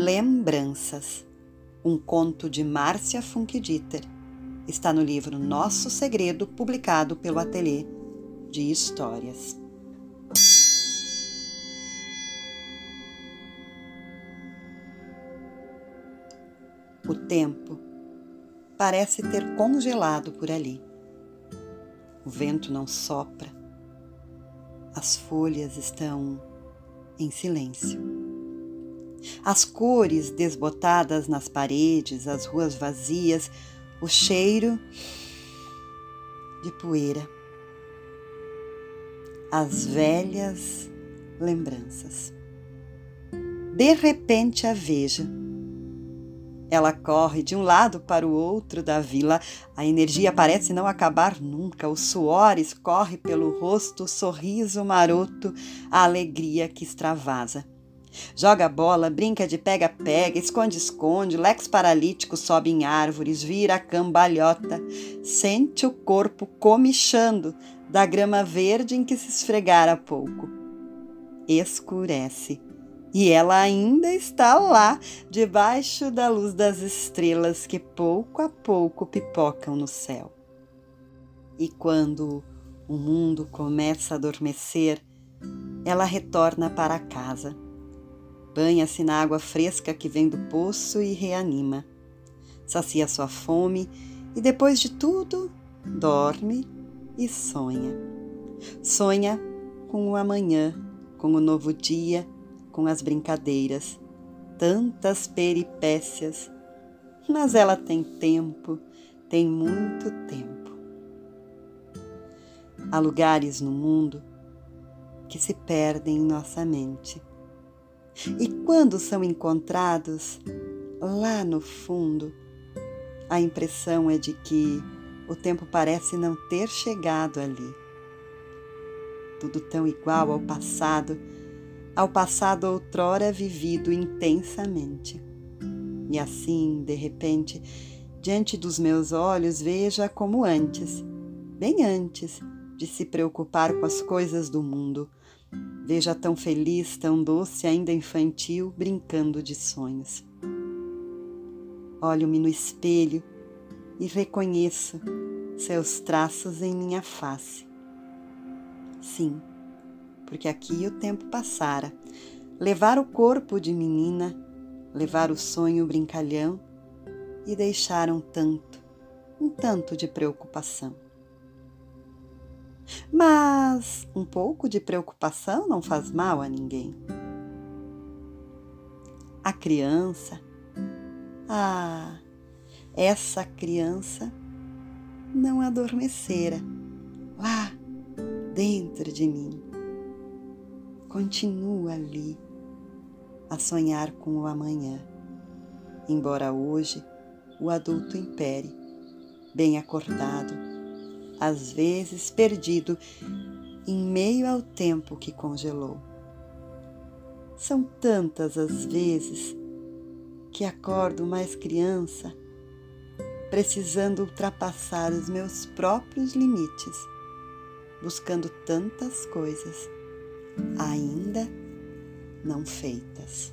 Lembranças, um conto de Márcia Funkdieter. Está no livro Nosso Segredo, publicado pelo Ateliê de Histórias. O tempo parece ter congelado por ali. O vento não sopra, as folhas estão em silêncio. As cores desbotadas nas paredes, as ruas vazias, o cheiro de poeira. As velhas lembranças. De repente a veja. Ela corre de um lado para o outro da vila. A energia parece não acabar nunca. O suor escorre pelo rosto, o sorriso maroto, a alegria que extravasa. Joga bola, brinca de pega-pega, esconde-esconde, lex paralítico sobe em árvores, vira cambalhota, sente o corpo comichando da grama verde em que se esfregara há pouco. Escurece e ela ainda está lá, debaixo da luz das estrelas que pouco a pouco pipocam no céu. E quando o mundo começa a adormecer, ela retorna para casa banha-se na água fresca que vem do poço e reanima. Sacia sua fome e, depois de tudo, dorme e sonha. Sonha com o amanhã, com o novo dia, com as brincadeiras, tantas peripécias. Mas ela tem tempo, tem muito tempo. Há lugares no mundo que se perdem em nossa mente e quando são encontrados, lá no fundo, a impressão é de que o tempo parece não ter chegado ali. Tudo tão igual ao passado, ao passado outrora vivido intensamente. E assim, de repente, diante dos meus olhos, veja como antes, bem antes de se preocupar com as coisas do mundo, Veja tão feliz, tão doce, ainda infantil, brincando de sonhos. Olho-me no espelho e reconheço seus traços em minha face. Sim, porque aqui o tempo passara. Levar o corpo de menina, levar o sonho brincalhão e deixar um tanto, um tanto de preocupação. Mas um pouco de preocupação não faz mal a ninguém. A criança, ah, essa criança não adormecera lá dentro de mim. Continua ali a sonhar com o amanhã, embora hoje o adulto impere, bem acordado às vezes perdido em meio ao tempo que congelou. São tantas as vezes que acordo mais criança, precisando ultrapassar os meus próprios limites, buscando tantas coisas ainda não feitas.